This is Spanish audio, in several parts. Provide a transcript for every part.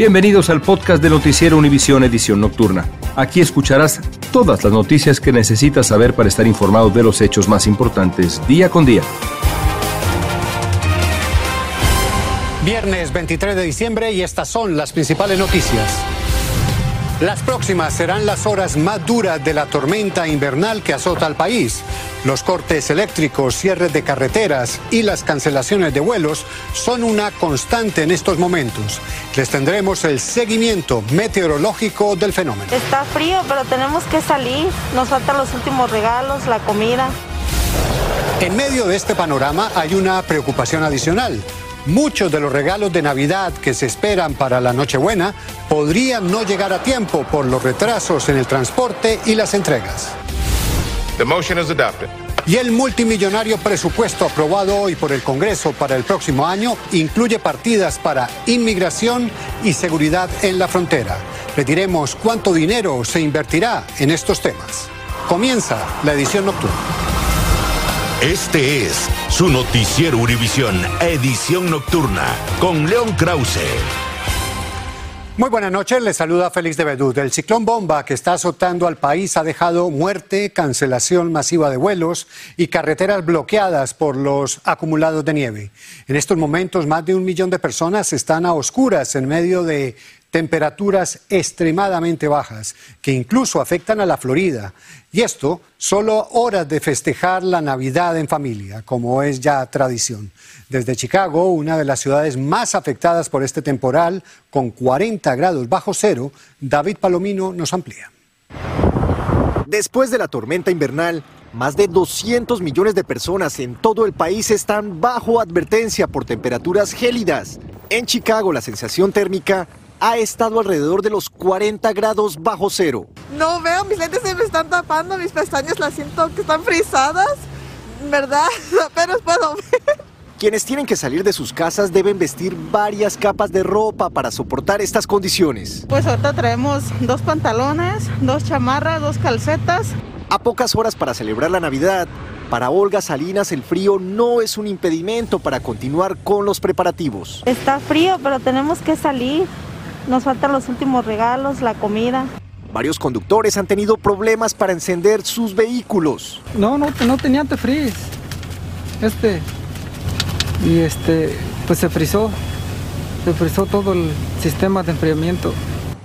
Bienvenidos al podcast de Noticiero Univisión Edición Nocturna. Aquí escucharás todas las noticias que necesitas saber para estar informado de los hechos más importantes día con día. Viernes 23 de diciembre y estas son las principales noticias. Las próximas serán las horas más duras de la tormenta invernal que azota al país. Los cortes eléctricos, cierres de carreteras y las cancelaciones de vuelos son una constante en estos momentos. Les tendremos el seguimiento meteorológico del fenómeno. Está frío, pero tenemos que salir. Nos faltan los últimos regalos, la comida. En medio de este panorama hay una preocupación adicional. Muchos de los regalos de Navidad que se esperan para la Nochebuena podrían no llegar a tiempo por los retrasos en el transporte y las entregas. The motion is adopted. Y el multimillonario presupuesto aprobado hoy por el Congreso para el próximo año incluye partidas para inmigración y seguridad en la frontera. Le diremos cuánto dinero se invertirá en estos temas. Comienza la edición nocturna. Este es su noticiero Univisión, edición nocturna, con León Krause. Muy buenas noches, les saluda Félix de Bedú. El ciclón bomba que está azotando al país ha dejado muerte, cancelación masiva de vuelos y carreteras bloqueadas por los acumulados de nieve. En estos momentos, más de un millón de personas están a oscuras en medio de temperaturas extremadamente bajas que incluso afectan a la Florida. Y esto solo horas de festejar la Navidad en familia, como es ya tradición. Desde Chicago, una de las ciudades más afectadas por este temporal, con 40 grados bajo cero, David Palomino nos amplía. Después de la tormenta invernal, más de 200 millones de personas en todo el país están bajo advertencia por temperaturas gélidas. En Chicago, la sensación térmica ha estado alrededor de los 40 grados bajo cero. No veo, mis lentes se me están tapando, mis pestañas las siento que están frisadas, ¿verdad? Apenas puedo ver. Quienes tienen que salir de sus casas deben vestir varias capas de ropa para soportar estas condiciones. Pues ahorita traemos dos pantalones, dos chamarras, dos calcetas. A pocas horas para celebrar la Navidad, para Olga Salinas el frío no es un impedimento para continuar con los preparativos. Está frío, pero tenemos que salir. Nos faltan los últimos regalos, la comida. Varios conductores han tenido problemas para encender sus vehículos. No, no, no tenía antifreeze. Este. Y este, pues se frizó. Se frizó todo el sistema de enfriamiento.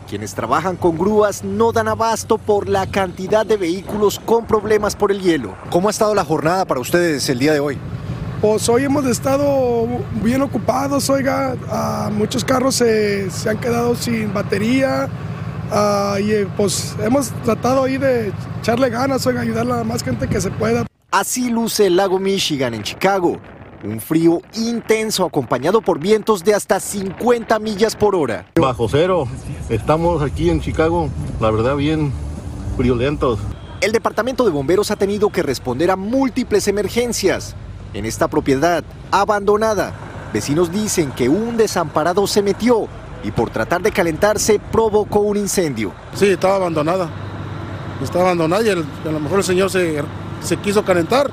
Quienes trabajan con grúas no dan abasto por la cantidad de vehículos con problemas por el hielo. ¿Cómo ha estado la jornada para ustedes el día de hoy? Pues hoy hemos estado bien ocupados, oiga, ah, muchos carros se, se, han quedado sin batería ah, y eh, pues hemos tratado ahí de echarle ganas, oiga, ayudar a la más gente que se pueda. Así luce el lago Michigan en Chicago. Un frío intenso acompañado por vientos de hasta 50 millas por hora. Bajo cero, estamos aquí en Chicago, la verdad bien friolentos. El departamento de bomberos ha tenido que responder a múltiples emergencias. En esta propiedad abandonada, vecinos dicen que un desamparado se metió y por tratar de calentarse provocó un incendio. Sí, estaba abandonada. Estaba abandonada y el, a lo mejor el señor se, se quiso calentar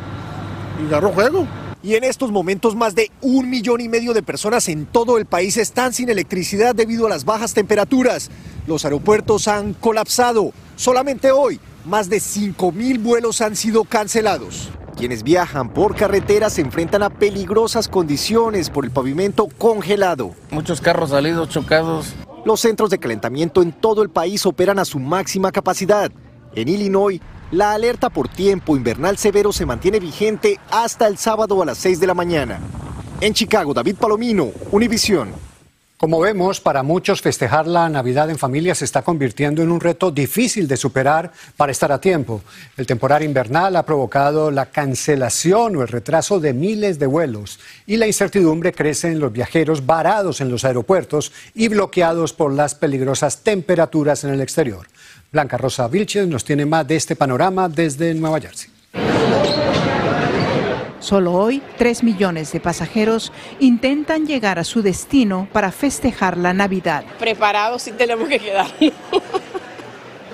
y agarró juego. Y en estos momentos más de un millón y medio de personas en todo el país están sin electricidad debido a las bajas temperaturas. Los aeropuertos han colapsado. Solamente hoy, más de 5 mil vuelos han sido cancelados. Quienes viajan por carretera se enfrentan a peligrosas condiciones por el pavimento congelado. Muchos carros salidos chocados. Los centros de calentamiento en todo el país operan a su máxima capacidad. En Illinois, la alerta por tiempo invernal severo se mantiene vigente hasta el sábado a las 6 de la mañana. En Chicago, David Palomino, Univisión. Como vemos, para muchos festejar la Navidad en familia se está convirtiendo en un reto difícil de superar para estar a tiempo. El temporal invernal ha provocado la cancelación o el retraso de miles de vuelos y la incertidumbre crece en los viajeros varados en los aeropuertos y bloqueados por las peligrosas temperaturas en el exterior. Blanca Rosa Vilches nos tiene más de este panorama desde Nueva Jersey. Solo hoy, 3 millones de pasajeros intentan llegar a su destino para festejar la Navidad. Preparados sí tenemos que quedar.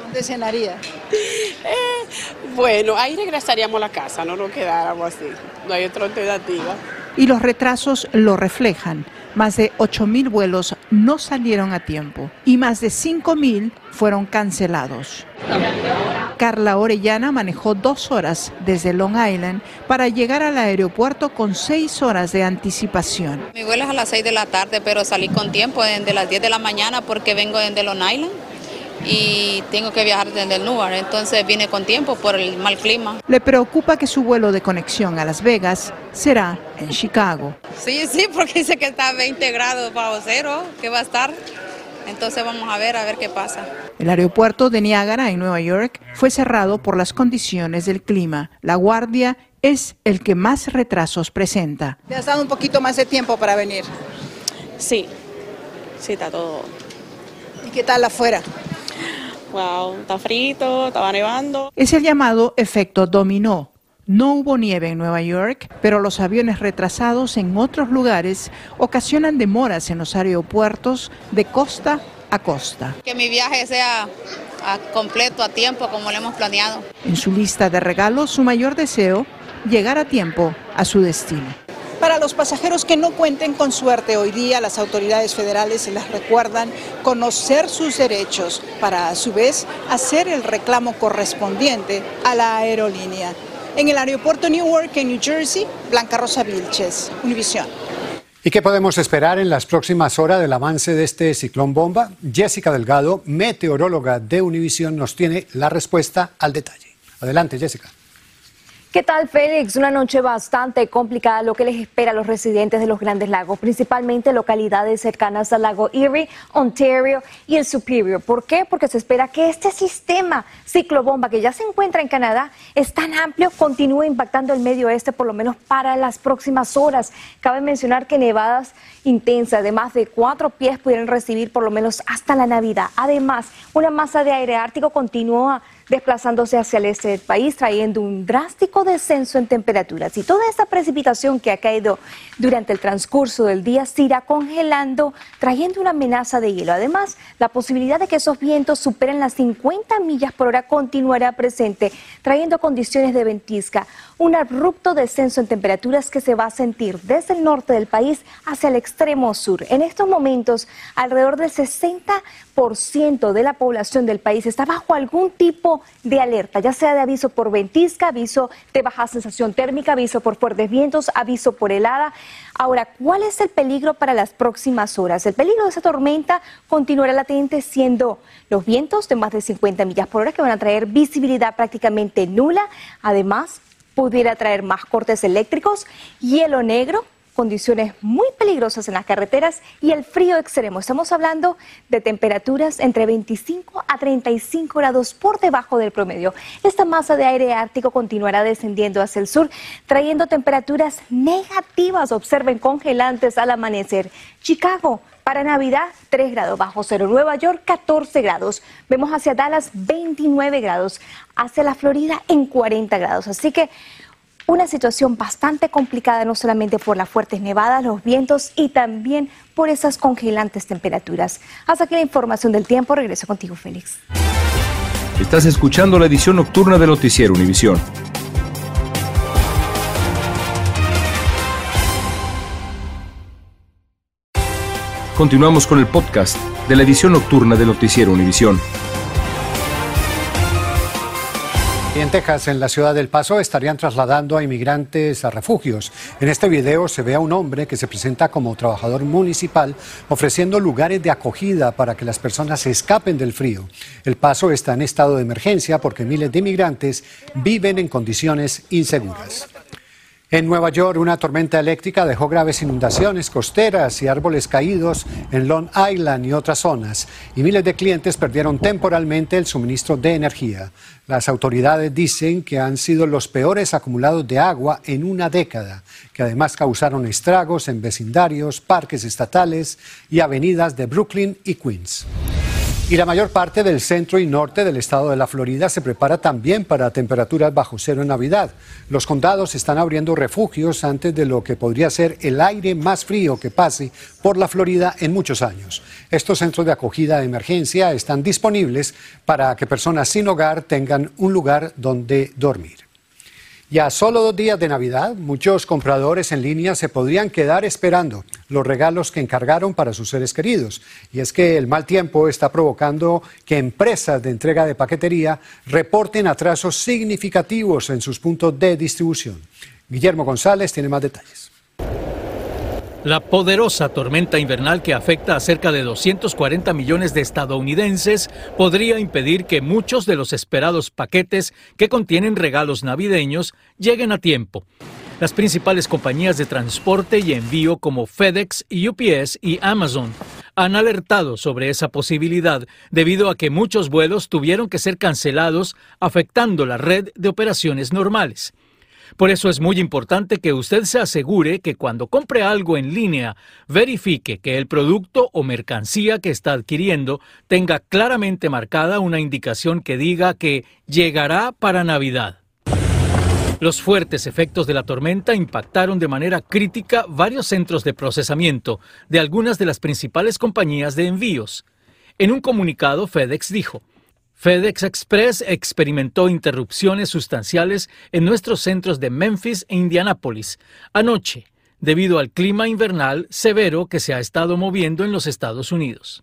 ¿Dónde cenaría? Eh, bueno, ahí regresaríamos a la casa, no nos quedáramos así. No hay otra alternativa. Y los retrasos lo reflejan. Más de 8.000 vuelos no salieron a tiempo y más de 5.000 fueron cancelados. Carla Orellana manejó dos horas desde Long Island para llegar al aeropuerto con seis horas de anticipación. Mi vuelo es a las 6 de la tarde, pero salí con tiempo desde las 10 de la mañana porque vengo desde Long Island y tengo que viajar desde el Newark, entonces vine con tiempo por el mal clima. Le preocupa que su vuelo de conexión a Las Vegas será en Chicago. Sí, sí, porque dice que está a 20 grados bajo cero, que va a estar. Entonces vamos a ver, a ver qué pasa. El aeropuerto de Niagara en Nueva York fue cerrado por las condiciones del clima. La guardia es el que más retrasos presenta. ¿Te has dado un poquito más de tiempo para venir? Sí, sí, está todo. ¿Y qué tal afuera? Wow, está frito, estaba nevando. Es el llamado efecto dominó. No hubo nieve en Nueva York, pero los aviones retrasados en otros lugares ocasionan demoras en los aeropuertos de costa a costa. Que mi viaje sea a completo, a tiempo, como lo hemos planeado. En su lista de regalos, su mayor deseo, llegar a tiempo a su destino. Para los pasajeros que no cuenten con suerte hoy día, las autoridades federales les recuerdan conocer sus derechos para a su vez hacer el reclamo correspondiente a la aerolínea. En el aeropuerto Newark, en New Jersey, Blanca Rosa Vilches, Univisión. ¿Y qué podemos esperar en las próximas horas del avance de este ciclón bomba? Jessica Delgado, meteoróloga de Univisión, nos tiene la respuesta al detalle. Adelante, Jessica. ¿Qué tal, Félix? Una noche bastante complicada lo que les espera a los residentes de los Grandes Lagos, principalmente localidades cercanas al lago Erie, Ontario y el Superior. ¿Por qué? Porque se espera que este sistema ciclobomba que ya se encuentra en Canadá es tan amplio, continúe impactando el medio oeste por lo menos para las próximas horas. Cabe mencionar que nevadas intensas de más de cuatro pies pudieran recibir por lo menos hasta la Navidad. Además, una masa de aire ártico continúa desplazándose hacia el este del país, trayendo un drástico descenso en temperaturas. Y toda esta precipitación que ha caído durante el transcurso del día se irá congelando, trayendo una amenaza de hielo. Además, la posibilidad de que esos vientos superen las 50 millas por hora continuará presente, trayendo condiciones de ventisca, un abrupto descenso en temperaturas que se va a sentir desde el norte del país hacia el extremo sur. En estos momentos, alrededor del 60% de la población del país está bajo algún tipo de alerta, ya sea de aviso por ventisca, aviso de baja sensación térmica, aviso por fuertes vientos, aviso por helada. Ahora, ¿cuál es el peligro para las próximas horas? El peligro de esa tormenta continuará latente siendo los vientos de más de 50 millas por hora que van a traer visibilidad prácticamente nula. Además, pudiera traer más cortes eléctricos, hielo negro, condiciones muy peligrosas en las carreteras y el frío extremo. Estamos hablando de temperaturas entre 25 a 35 grados por debajo del promedio. Esta masa de aire ártico continuará descendiendo hacia el sur, trayendo temperaturas negativas, observen, congelantes al amanecer. Chicago, para Navidad, 3 grados bajo cero. Nueva York, 14 grados. Vemos hacia Dallas, 29 grados. Hacia la Florida, en 40 grados. Así que una situación bastante complicada no solamente por las fuertes nevadas, los vientos y también por esas congelantes temperaturas. Hasta aquí la información del tiempo. Regreso contigo, Félix. Estás escuchando la edición nocturna de Noticiero Univisión. Continuamos con el podcast de la edición nocturna de Noticiero Univisión. En Texas, en la ciudad del Paso, estarían trasladando a inmigrantes a refugios. En este video se ve a un hombre que se presenta como trabajador municipal ofreciendo lugares de acogida para que las personas se escapen del frío. El Paso está en estado de emergencia porque miles de inmigrantes viven en condiciones inseguras. En Nueva York, una tormenta eléctrica dejó graves inundaciones costeras y árboles caídos en Long Island y otras zonas, y miles de clientes perdieron temporalmente el suministro de energía. Las autoridades dicen que han sido los peores acumulados de agua en una década, que además causaron estragos en vecindarios, parques estatales y avenidas de Brooklyn y Queens. Y la mayor parte del centro y norte del estado de la Florida se prepara también para temperaturas bajo cero en Navidad. Los condados están abriendo refugios antes de lo que podría ser el aire más frío que pase por la Florida en muchos años. Estos centros de acogida de emergencia están disponibles para que personas sin hogar tengan un lugar donde dormir. Y a solo dos días de Navidad, muchos compradores en línea se podrían quedar esperando los regalos que encargaron para sus seres queridos. Y es que el mal tiempo está provocando que empresas de entrega de paquetería reporten atrasos significativos en sus puntos de distribución. Guillermo González tiene más detalles. La poderosa tormenta invernal que afecta a cerca de 240 millones de estadounidenses podría impedir que muchos de los esperados paquetes que contienen regalos navideños lleguen a tiempo. Las principales compañías de transporte y envío como FedEx, UPS y Amazon han alertado sobre esa posibilidad debido a que muchos vuelos tuvieron que ser cancelados afectando la red de operaciones normales. Por eso es muy importante que usted se asegure que cuando compre algo en línea, verifique que el producto o mercancía que está adquiriendo tenga claramente marcada una indicación que diga que llegará para Navidad. Los fuertes efectos de la tormenta impactaron de manera crítica varios centros de procesamiento de algunas de las principales compañías de envíos. En un comunicado, FedEx dijo, FedEx Express experimentó interrupciones sustanciales en nuestros centros de Memphis e Indianápolis anoche, debido al clima invernal severo que se ha estado moviendo en los Estados Unidos.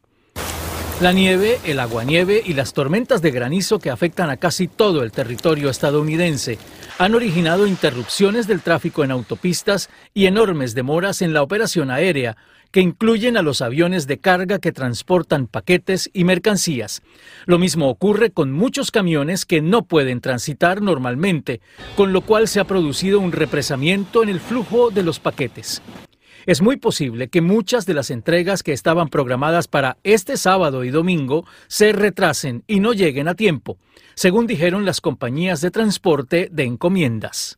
La nieve, el aguanieve y las tormentas de granizo que afectan a casi todo el territorio estadounidense han originado interrupciones del tráfico en autopistas y enormes demoras en la operación aérea, que incluyen a los aviones de carga que transportan paquetes y mercancías. Lo mismo ocurre con muchos camiones que no pueden transitar normalmente, con lo cual se ha producido un represamiento en el flujo de los paquetes. Es muy posible que muchas de las entregas que estaban programadas para este sábado y domingo se retrasen y no lleguen a tiempo, según dijeron las compañías de transporte de encomiendas.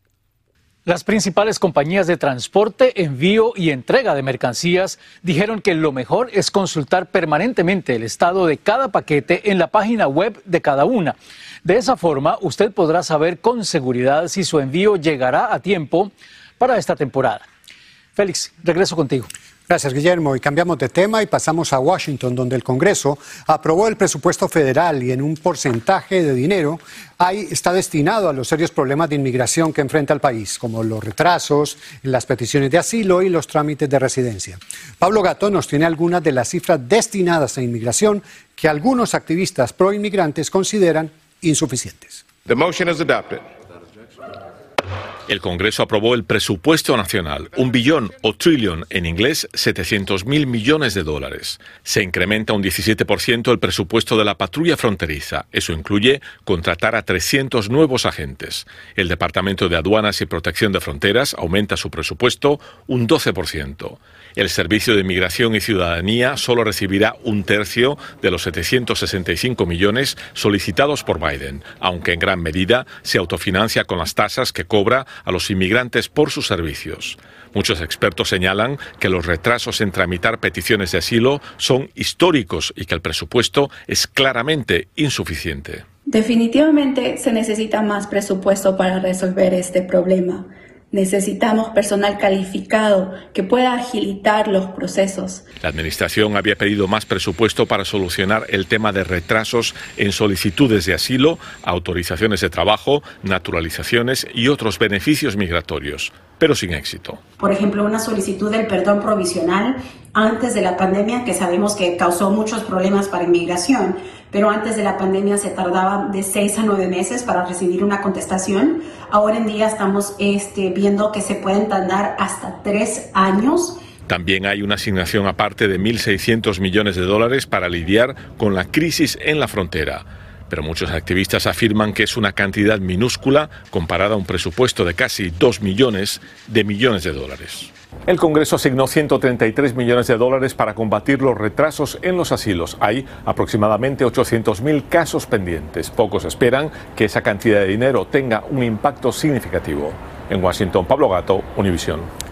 Las principales compañías de transporte, envío y entrega de mercancías dijeron que lo mejor es consultar permanentemente el estado de cada paquete en la página web de cada una. De esa forma, usted podrá saber con seguridad si su envío llegará a tiempo para esta temporada. Félix, regreso contigo. Gracias, Guillermo. Y cambiamos de tema y pasamos a Washington, donde el Congreso aprobó el presupuesto federal y en un porcentaje de dinero ahí está destinado a los serios problemas de inmigración que enfrenta el país, como los retrasos en las peticiones de asilo y los trámites de residencia. Pablo Gato nos tiene algunas de las cifras destinadas a inmigración que algunos activistas pro inmigrantes consideran insuficientes. The motion is adopted. El Congreso aprobó el presupuesto nacional, un billón o trillón en inglés, 700 mil millones de dólares. Se incrementa un 17% el presupuesto de la patrulla fronteriza. Eso incluye contratar a 300 nuevos agentes. El Departamento de Aduanas y Protección de Fronteras aumenta su presupuesto un 12%. El Servicio de Migración y Ciudadanía solo recibirá un tercio de los 765 millones solicitados por Biden, aunque en gran medida se autofinancia con las tasas que cobra a los inmigrantes por sus servicios. Muchos expertos señalan que los retrasos en tramitar peticiones de asilo son históricos y que el presupuesto es claramente insuficiente. Definitivamente se necesita más presupuesto para resolver este problema. Necesitamos personal calificado que pueda agilitar los procesos. La Administración había pedido más presupuesto para solucionar el tema de retrasos en solicitudes de asilo, autorizaciones de trabajo, naturalizaciones y otros beneficios migratorios, pero sin éxito. Por ejemplo, una solicitud del perdón provisional antes de la pandemia, que sabemos que causó muchos problemas para inmigración pero antes de la pandemia se tardaba de seis a nueve meses para recibir una contestación. Ahora en día estamos este, viendo que se pueden tardar hasta tres años. También hay una asignación aparte de 1.600 millones de dólares para lidiar con la crisis en la frontera. Pero muchos activistas afirman que es una cantidad minúscula comparada a un presupuesto de casi 2 millones de millones de dólares. El Congreso asignó 133 millones de dólares para combatir los retrasos en los asilos. Hay aproximadamente 800.000 casos pendientes. Pocos esperan que esa cantidad de dinero tenga un impacto significativo. En Washington, Pablo Gato, Univisión.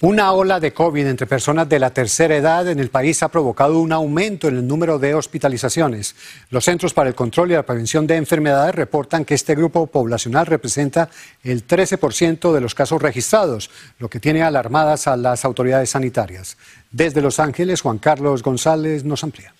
Una ola de COVID entre personas de la tercera edad en el país ha provocado un aumento en el número de hospitalizaciones. Los Centros para el Control y la Prevención de Enfermedades reportan que este grupo poblacional representa el 13% de los casos registrados, lo que tiene alarmadas a las autoridades sanitarias. Desde Los Ángeles, Juan Carlos González nos amplía.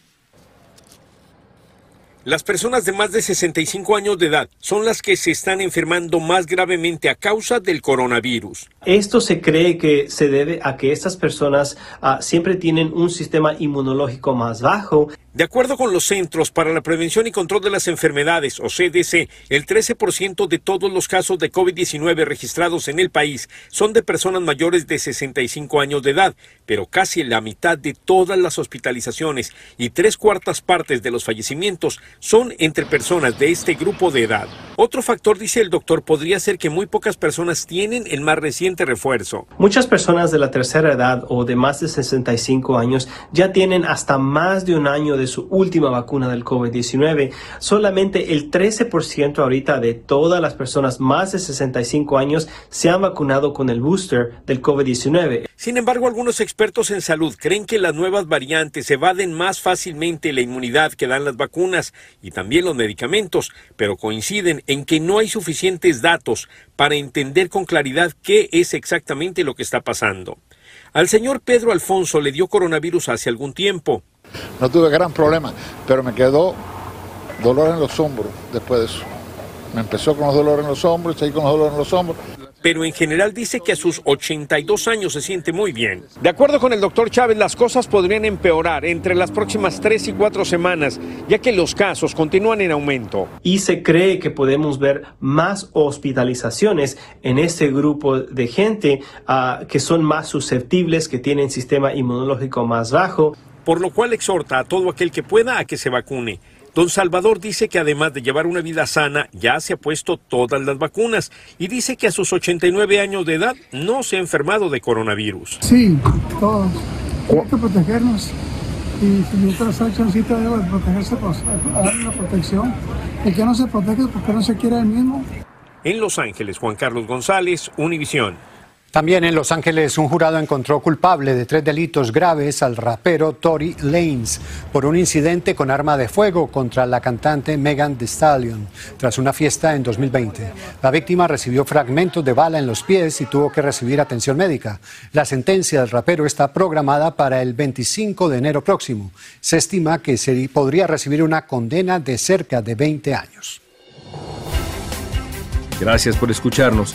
Las personas de más de 65 años de edad son las que se están enfermando más gravemente a causa del coronavirus. Esto se cree que se debe a que estas personas uh, siempre tienen un sistema inmunológico más bajo. De acuerdo con los Centros para la Prevención y Control de las Enfermedades, o CDC, el 13% de todos los casos de COVID-19 registrados en el país son de personas mayores de 65 años de edad, pero casi la mitad de todas las hospitalizaciones y tres cuartas partes de los fallecimientos son entre personas de este grupo de edad. Otro factor, dice el doctor, podría ser que muy pocas personas tienen el más reciente refuerzo. Muchas personas de la tercera edad o de más de 65 años ya tienen hasta más de un año de su última vacuna del COVID-19. Solamente el 13% ahorita de todas las personas más de 65 años se han vacunado con el booster del COVID-19. Sin embargo, algunos expertos en salud creen que las nuevas variantes evaden más fácilmente la inmunidad que dan las vacunas y también los medicamentos, pero coinciden en que no hay suficientes datos para entender con claridad qué es exactamente lo que está pasando. Al señor Pedro Alfonso le dio coronavirus hace algún tiempo. No tuve gran problema, pero me quedó dolor en los hombros después de eso. Me empezó con los dolores en los hombros y seguí con los dolores en los hombros. Pero en general dice que a sus 82 años se siente muy bien. De acuerdo con el doctor Chávez, las cosas podrían empeorar entre las próximas tres y cuatro semanas, ya que los casos continúan en aumento. Y se cree que podemos ver más hospitalizaciones en este grupo de gente uh, que son más susceptibles, que tienen sistema inmunológico más bajo por lo cual exhorta a todo aquel que pueda a que se vacune. Don Salvador dice que además de llevar una vida sana, ya se ha puesto todas las vacunas y dice que a sus 89 años de edad no se ha enfermado de coronavirus. Sí, todos. Hay que protegernos y mientras Sánchez debe protegerse, pues, darle la protección. El que no se protege es porque no se quiere el mismo. En Los Ángeles, Juan Carlos González, Univisión. También en Los Ángeles un jurado encontró culpable de tres delitos graves al rapero Tory Lanez por un incidente con arma de fuego contra la cantante Megan Thee Stallion tras una fiesta en 2020. La víctima recibió fragmentos de bala en los pies y tuvo que recibir atención médica. La sentencia del rapero está programada para el 25 de enero próximo. Se estima que se podría recibir una condena de cerca de 20 años. Gracias por escucharnos.